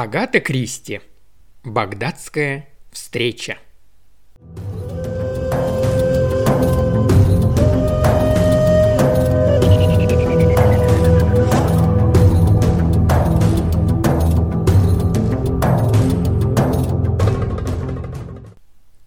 Агата Кристи. Багдадская встреча.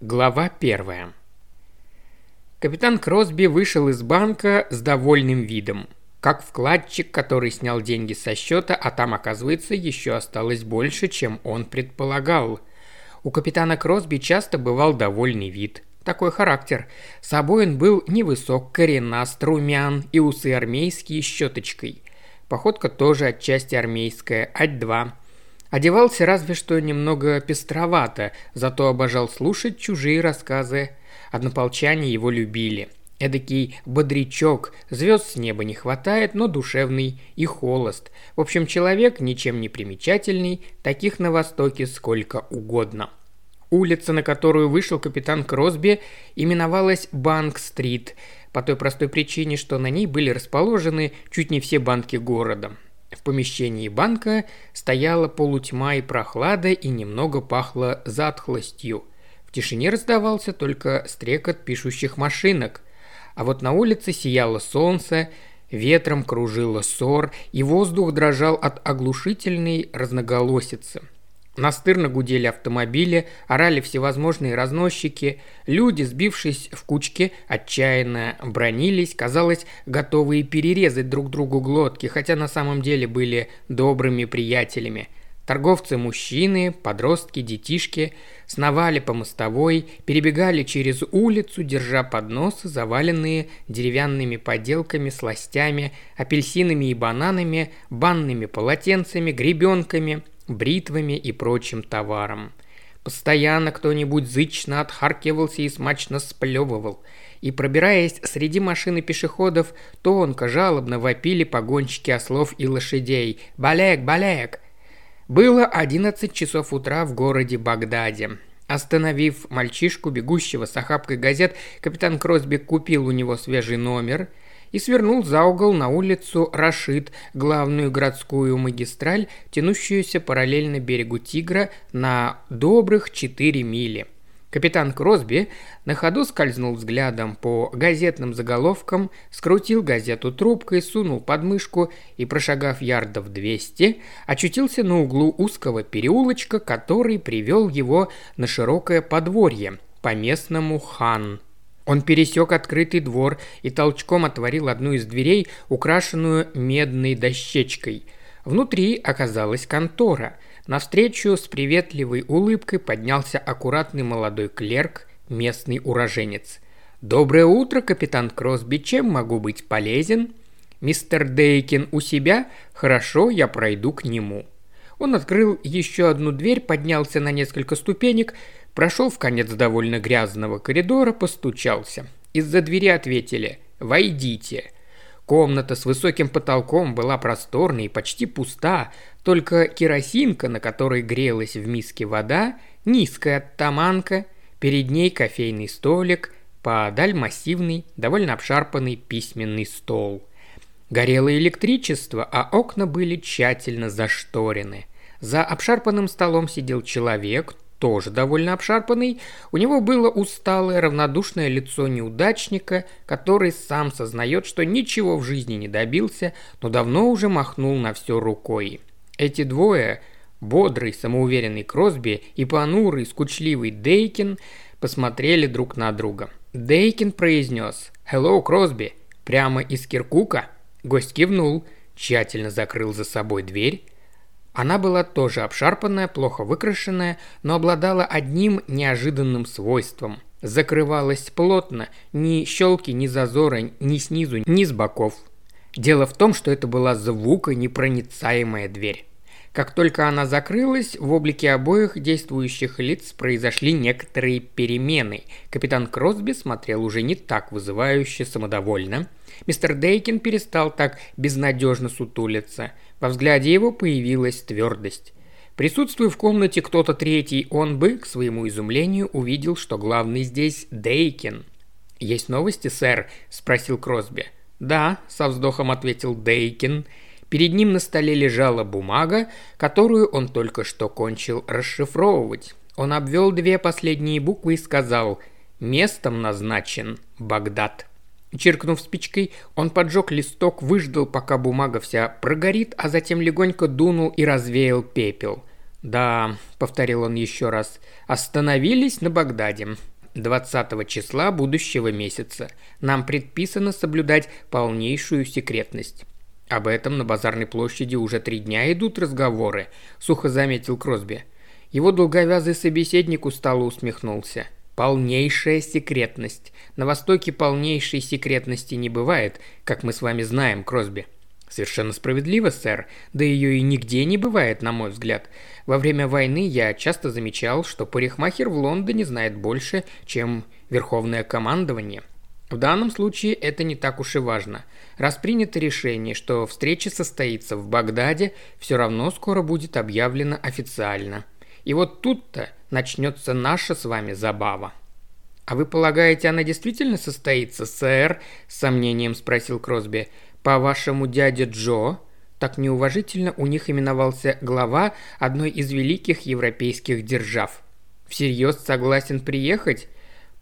Глава первая. Капитан Кросби вышел из банка с довольным видом. Как вкладчик, который снял деньги со счета, а там, оказывается, еще осталось больше, чем он предполагал. У капитана Кросби часто бывал довольный вид. Такой характер. Собой он был невысок, коренаст, румян и усы армейские с щеточкой. Походка тоже отчасти армейская, ать-два. Одевался разве что немного пестровато, зато обожал слушать чужие рассказы. Однополчане его любили. Эдакий бодрячок, звезд с неба не хватает, но душевный и холост. В общем, человек ничем не примечательный, таких на Востоке сколько угодно. Улица, на которую вышел капитан Кросби, именовалась Банк-стрит, по той простой причине, что на ней были расположены чуть не все банки города. В помещении банка стояла полутьма и прохлада, и немного пахло затхлостью. В тишине раздавался только стрекот пишущих машинок. А вот на улице сияло солнце, ветром кружило ссор, и воздух дрожал от оглушительной разноголосицы. Настырно гудели автомобили, орали всевозможные разносчики, люди, сбившись в кучки, отчаянно бронились, казалось, готовые перерезать друг другу глотки, хотя на самом деле были добрыми приятелями – Торговцы-мужчины, подростки, детишки сновали по мостовой, перебегали через улицу, держа подносы, заваленные деревянными поделками, сластями, апельсинами и бананами, банными полотенцами, гребенками, бритвами и прочим товаром. Постоянно кто-нибудь зычно отхаркивался и смачно сплевывал. И пробираясь среди машин и пешеходов, тонко, жалобно вопили погонщики ослов и лошадей. «Балек! Балек!» Было 11 часов утра в городе Багдаде. Остановив мальчишку, бегущего с охапкой газет, капитан Кросби купил у него свежий номер и свернул за угол на улицу Рашид, главную городскую магистраль, тянущуюся параллельно берегу Тигра на добрых 4 мили – Капитан Кросби на ходу скользнул взглядом по газетным заголовкам, скрутил газету трубкой, сунул под мышку и, прошагав ярдов 200, очутился на углу узкого переулочка, который привел его на широкое подворье, по-местному хан. Он пересек открытый двор и толчком отворил одну из дверей, украшенную медной дощечкой. Внутри оказалась контора – Навстречу с приветливой улыбкой поднялся аккуратный молодой клерк, местный уроженец. «Доброе утро, капитан Кросби, чем могу быть полезен?» «Мистер Дейкин у себя? Хорошо, я пройду к нему». Он открыл еще одну дверь, поднялся на несколько ступенек, прошел в конец довольно грязного коридора, постучался. Из-за двери ответили «Войдите». Комната с высоким потолком была просторной и почти пуста, только керосинка, на которой грелась в миске вода, низкая оттаманка, перед ней кофейный столик, подаль массивный, довольно обшарпанный письменный стол. Горело электричество, а окна были тщательно зашторены. За обшарпанным столом сидел человек, тоже довольно обшарпанный, у него было усталое, равнодушное лицо неудачника, который сам сознает, что ничего в жизни не добился, но давно уже махнул на все рукой. Эти двое, бодрый, самоуверенный Кросби и понурый, скучливый Дейкин, посмотрели друг на друга. Дейкин произнес «Hello, Кросби!» прямо из Киркука. Гость кивнул, тщательно закрыл за собой дверь. Она была тоже обшарпанная, плохо выкрашенная, но обладала одним неожиданным свойством. Закрывалась плотно, ни щелки, ни зазора, ни снизу, ни с боков. Дело в том, что это была звуконепроницаемая дверь. Как только она закрылась, в облике обоих действующих лиц произошли некоторые перемены. Капитан Кросби смотрел уже не так вызывающе самодовольно. Мистер Дейкин перестал так безнадежно сутулиться. Во взгляде его появилась твердость. Присутствуя в комнате кто-то третий, он бы, к своему изумлению, увидел, что главный здесь Дейкин. «Есть новости, сэр?» – спросил Кросби. «Да», – со вздохом ответил Дейкин. Перед ним на столе лежала бумага, которую он только что кончил расшифровывать. Он обвел две последние буквы и сказал «Местом назначен Багдад». Чиркнув спичкой, он поджег листок, выждал, пока бумага вся прогорит, а затем легонько дунул и развеял пепел. «Да», — повторил он еще раз, — «остановились на Багдаде. 20 числа будущего месяца. Нам предписано соблюдать полнейшую секретность». «Об этом на базарной площади уже три дня идут разговоры», — сухо заметил Кросби. Его долговязый собеседник устало усмехнулся. Полнейшая секретность. На Востоке полнейшей секретности не бывает, как мы с вами знаем, Кросби. Совершенно справедливо, сэр. Да ее и нигде не бывает, на мой взгляд. Во время войны я часто замечал, что парикмахер в Лондоне знает больше, чем верховное командование. В данном случае это не так уж и важно. Раз принято решение, что встреча состоится в Багдаде, все равно скоро будет объявлено официально – и вот тут-то начнется наша с вами забава». «А вы полагаете, она действительно состоится, сэр?» – с сомнением спросил Кросби. «По-вашему, дядя Джо?» Так неуважительно у них именовался глава одной из великих европейских держав. «Всерьез согласен приехать?»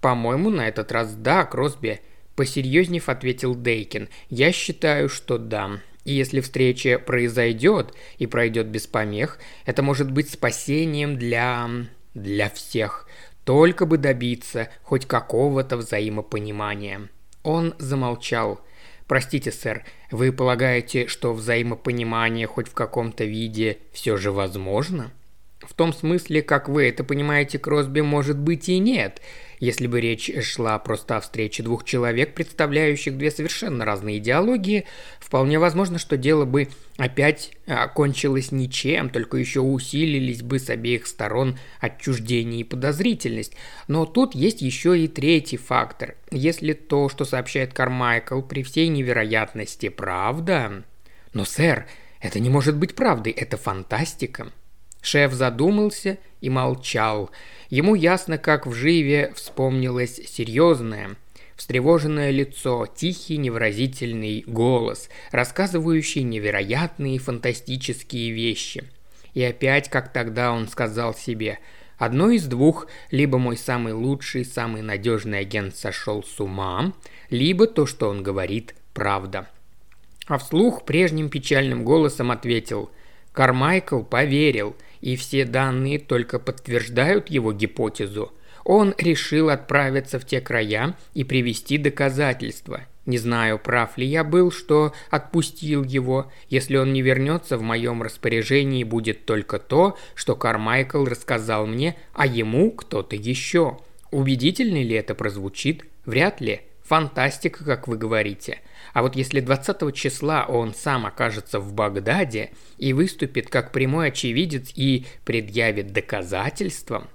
«По-моему, на этот раз да, Кросби», – посерьезнев ответил Дейкин. «Я считаю, что да. И если встреча произойдет и пройдет без помех, это может быть спасением для... для всех. Только бы добиться хоть какого-то взаимопонимания. Он замолчал. «Простите, сэр, вы полагаете, что взаимопонимание хоть в каком-то виде все же возможно?» В том смысле, как вы это понимаете, Кросби, может быть и нет. Если бы речь шла просто о встрече двух человек, представляющих две совершенно разные идеологии, вполне возможно, что дело бы опять окончилось ничем, только еще усилились бы с обеих сторон отчуждение и подозрительность. Но тут есть еще и третий фактор. Если то, что сообщает Кармайкл, при всей невероятности правда... Но, сэр, это не может быть правдой, это фантастика. Шеф задумался и молчал. Ему ясно, как в живе вспомнилось серьезное, встревоженное лицо, тихий невыразительный голос, рассказывающий невероятные фантастические вещи. И опять, как тогда он сказал себе, одно из двух, либо мой самый лучший, самый надежный агент сошел с ума, либо то, что он говорит, правда. А вслух прежним печальным голосом ответил – Кармайкл поверил, и все данные только подтверждают его гипотезу. Он решил отправиться в те края и привести доказательства. Не знаю, прав ли я был, что отпустил его. Если он не вернется, в моем распоряжении будет только то, что Кармайкл рассказал мне, а ему кто-то еще. Убедительно ли это прозвучит? Вряд ли. Фантастика, как вы говорите. А вот если 20 числа он сам окажется в Багдаде и выступит как прямой очевидец и предъявит доказательства...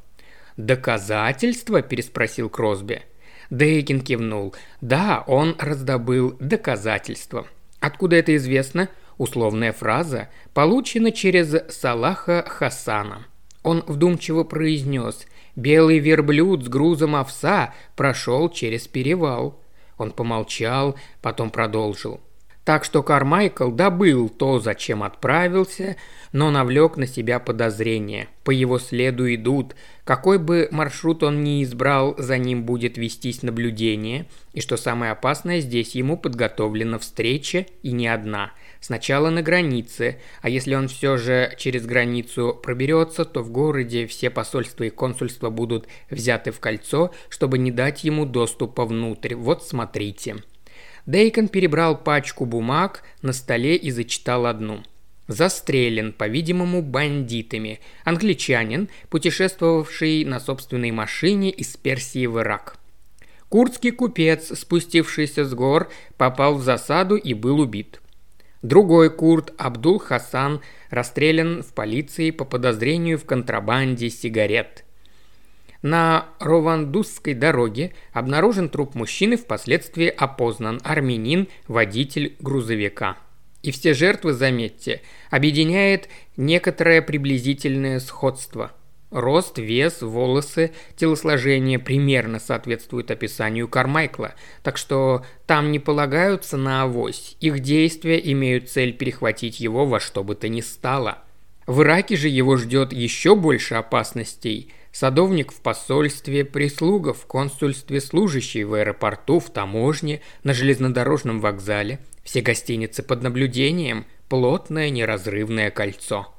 «Доказательства?» – переспросил Кросби. Дейкин кивнул. «Да, он раздобыл доказательства. Откуда это известно?» Условная фраза получена через Салаха Хасана. Он вдумчиво произнес «Белый верблюд с грузом овса прошел через перевал». Он помолчал, потом продолжил. Так что Кармайкл добыл то, зачем отправился, но навлек на себя подозрения. По его следу идут. Какой бы маршрут он ни избрал, за ним будет вестись наблюдение. И что самое опасное, здесь ему подготовлена встреча и не одна. Сначала на границе, а если он все же через границу проберется, то в городе все посольства и консульства будут взяты в кольцо, чтобы не дать ему доступа внутрь. Вот смотрите. Дейкон перебрал пачку бумаг на столе и зачитал одну. Застрелен, по-видимому, бандитами. Англичанин, путешествовавший на собственной машине из Персии в Ирак. Курдский купец, спустившийся с гор, попал в засаду и был убит. Другой курд, Абдул Хасан, расстрелян в полиции по подозрению в контрабанде сигарет – на Ровандусской дороге обнаружен труп мужчины, впоследствии опознан армянин, водитель грузовика. И все жертвы, заметьте, объединяет некоторое приблизительное сходство. Рост, вес, волосы, телосложение примерно соответствуют описанию Кармайкла, так что там не полагаются на авось, их действия имеют цель перехватить его во что бы то ни стало. В Ираке же его ждет еще больше опасностей. Садовник в посольстве, прислуга в консульстве, служащий в аэропорту, в таможне, на железнодорожном вокзале, все гостиницы под наблюдением, плотное неразрывное кольцо.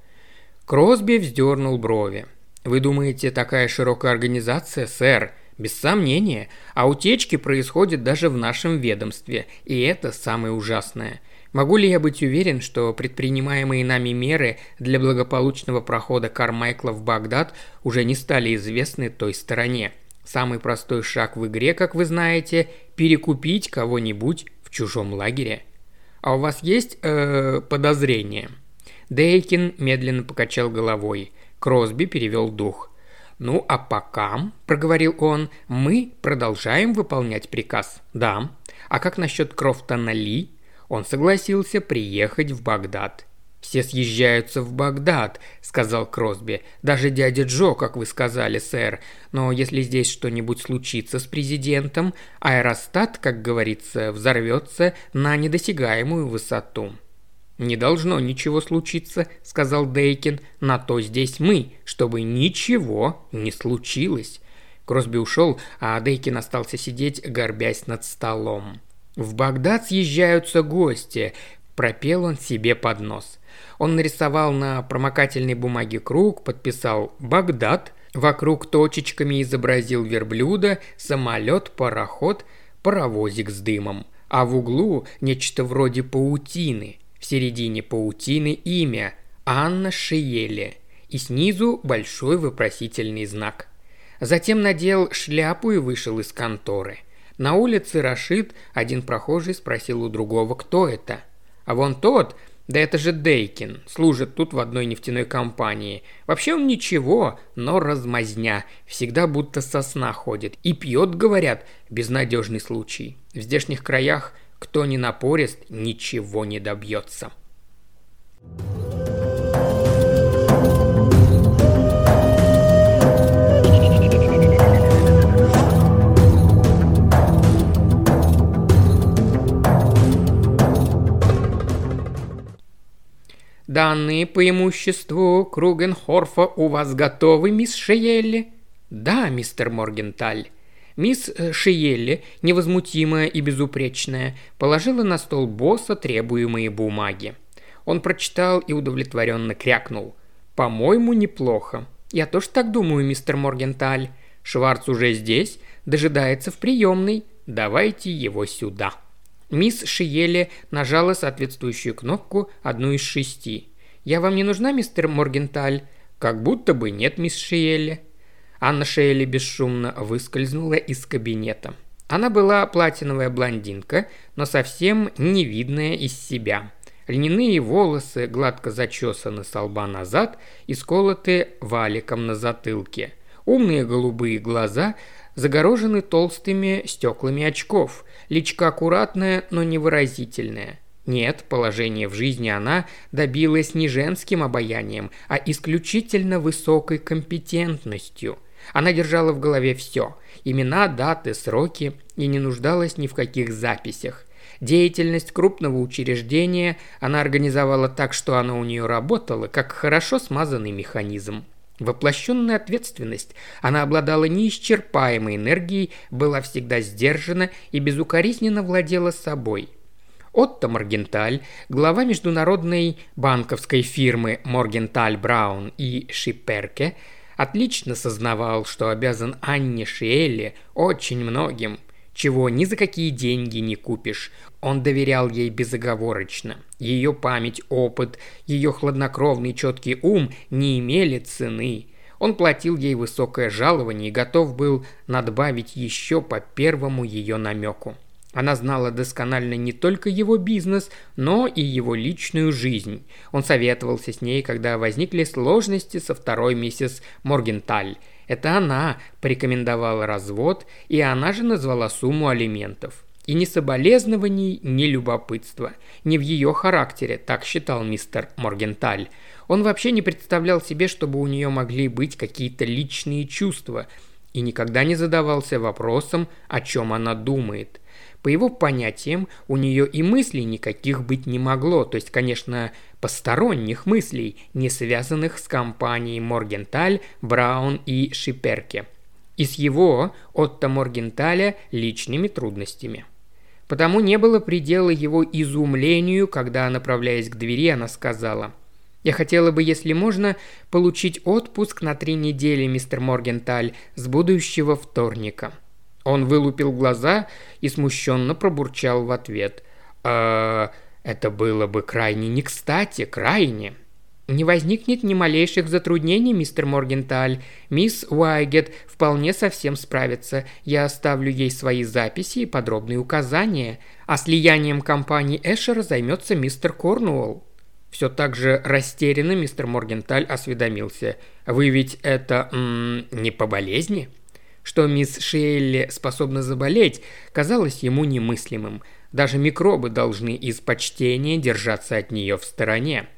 Кросби вздернул брови. Вы думаете, такая широкая организация, сэр? Без сомнения. А утечки происходят даже в нашем ведомстве. И это самое ужасное. Могу ли я быть уверен, что предпринимаемые нами меры для благополучного прохода Кармайкла в Багдад уже не стали известны той стороне? Самый простой шаг в игре, как вы знаете, перекупить кого-нибудь в чужом лагере. А у вас есть э, подозрения? Дейкин медленно покачал головой – Кросби перевел дух. «Ну, а пока, — проговорил он, — мы продолжаем выполнять приказ. Да. А как насчет Крофтона Ли?» Он согласился приехать в Багдад. «Все съезжаются в Багдад», — сказал Кросби. «Даже дядя Джо, как вы сказали, сэр. Но если здесь что-нибудь случится с президентом, аэростат, как говорится, взорвется на недосягаемую высоту». «Не должно ничего случиться», — сказал Дейкин. «На то здесь мы, чтобы ничего не случилось». Кросби ушел, а Дейкин остался сидеть, горбясь над столом. «В Багдад съезжаются гости», – пропел он себе под нос. Он нарисовал на промокательной бумаге круг, подписал «Багдад», вокруг точечками изобразил верблюда, самолет, пароход, паровозик с дымом, а в углу нечто вроде паутины – середине паутины имя Анна Шиеле и снизу большой вопросительный знак. Затем надел шляпу и вышел из конторы. На улице Рашид один прохожий спросил у другого, кто это. А вон тот, да это же Дейкин, служит тут в одной нефтяной компании. Вообще он ничего, но размазня, всегда будто сосна ходит. И пьет, говорят, безнадежный случай. В здешних краях кто не напорист, ничего не добьется. Данные по имуществу Кругенхорфа у вас готовы, мисс Шиелли? Да, мистер Моргенталь. Мисс э, Шиелли, невозмутимая и безупречная, положила на стол босса требуемые бумаги. Он прочитал и удовлетворенно крякнул. «По-моему, неплохо. Я тоже так думаю, мистер Моргенталь. Шварц уже здесь, дожидается в приемной. Давайте его сюда». Мисс Шиелли нажала соответствующую кнопку, одну из шести. «Я вам не нужна, мистер Моргенталь?» «Как будто бы нет, мисс Шиелли». Анна Шейли бесшумно выскользнула из кабинета. Она была платиновая блондинка, но совсем не видная из себя. Льняные волосы гладко зачесаны с лба назад и сколоты валиком на затылке. Умные голубые глаза загорожены толстыми стеклами очков. Личка аккуратная, но невыразительная. Нет, положение в жизни она добилась не женским обаянием, а исключительно высокой компетентностью – она держала в голове все – имена, даты, сроки и не нуждалась ни в каких записях. Деятельность крупного учреждения она организовала так, что она у нее работала, как хорошо смазанный механизм. Воплощенная ответственность, она обладала неисчерпаемой энергией, была всегда сдержана и безукоризненно владела собой. Отто Моргенталь, глава международной банковской фирмы Моргенталь Браун и Шиперке – отлично сознавал, что обязан Анне Шиэлле очень многим, чего ни за какие деньги не купишь. Он доверял ей безоговорочно. Ее память, опыт, ее хладнокровный четкий ум не имели цены. Он платил ей высокое жалование и готов был надбавить еще по первому ее намеку. Она знала досконально не только его бизнес, но и его личную жизнь. Он советовался с ней, когда возникли сложности со второй миссис Моргенталь. Это она порекомендовала развод, и она же назвала сумму алиментов. И ни соболезнований, ни любопытства. Не в ее характере, так считал мистер Моргенталь. Он вообще не представлял себе, чтобы у нее могли быть какие-то личные чувства, и никогда не задавался вопросом, о чем она думает. По его понятиям, у нее и мыслей никаких быть не могло, то есть, конечно, посторонних мыслей, не связанных с компанией Моргенталь, Браун и Шиперке. И с его, Отто Моргенталя, личными трудностями. Потому не было предела его изумлению, когда, направляясь к двери, она сказала – я хотела бы, если можно, получить отпуск на три недели, мистер Моргенталь, с будущего вторника». Он вылупил глаза и смущенно пробурчал в ответ. «Э, это было бы крайне не кстати, крайне». «Не возникнет ни малейших затруднений, мистер Моргенталь. Мисс Уайгет вполне совсем справится. Я оставлю ей свои записи и подробные указания. А слиянием компании Эшера займется мистер Корнуолл». Все так же растерянно мистер Моргенталь осведомился. «Вы ведь это м- не по болезни?» Что мисс Шелли способна заболеть, казалось ему немыслимым. Даже микробы должны из почтения держаться от нее в стороне.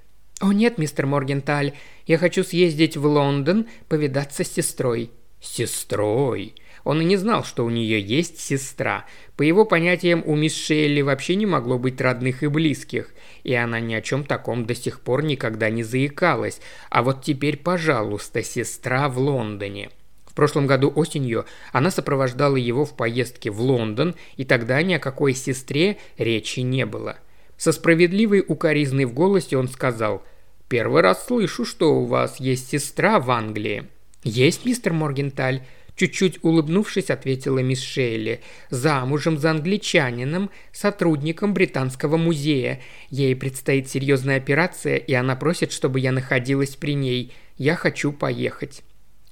«О нет, мистер Моргенталь, я хочу съездить в Лондон, повидаться с сестрой». «Сестрой?» Он и не знал, что у нее есть сестра. По его понятиям, у мисс Шелли вообще не могло быть родных и близких, и она ни о чем таком до сих пор никогда не заикалась. А вот теперь, пожалуйста, сестра в Лондоне. В прошлом году осенью она сопровождала его в поездке в Лондон, и тогда ни о какой сестре речи не было. Со справедливой укоризной в голосе он сказал «Первый раз слышу, что у вас есть сестра в Англии». «Есть, мистер Моргенталь», Чуть-чуть улыбнувшись, ответила мисс Шейли. «Замужем за англичанином, сотрудником Британского музея. Ей предстоит серьезная операция, и она просит, чтобы я находилась при ней. Я хочу поехать».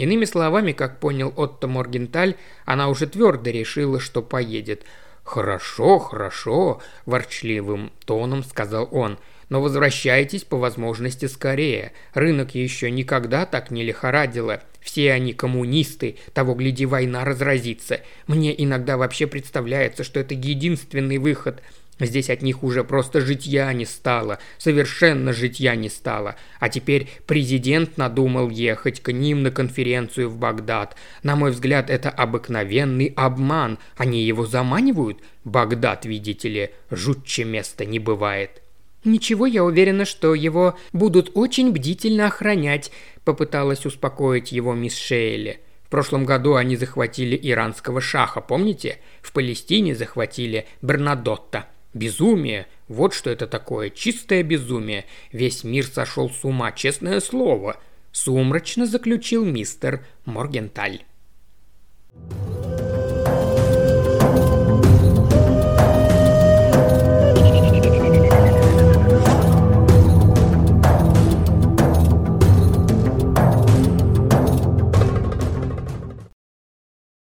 Иными словами, как понял Отто Моргенталь, она уже твердо решила, что поедет. «Хорошо, хорошо», – ворчливым тоном сказал он – но возвращайтесь по возможности скорее. Рынок еще никогда так не лихорадило. Все они коммунисты, того гляди война разразится. Мне иногда вообще представляется, что это единственный выход. Здесь от них уже просто житья не стало, совершенно житья не стало. А теперь президент надумал ехать к ним на конференцию в Багдад. На мой взгляд, это обыкновенный обман. Они его заманивают? Багдад, видите ли, жутче места не бывает. «Ничего, я уверена, что его будут очень бдительно охранять», – попыталась успокоить его мисс Шейли. В прошлом году они захватили иранского шаха, помните? В Палестине захватили Бернадотта. Безумие! Вот что это такое, чистое безумие. Весь мир сошел с ума, честное слово. Сумрачно заключил мистер Моргенталь.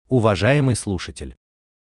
Уважаемый слушатель,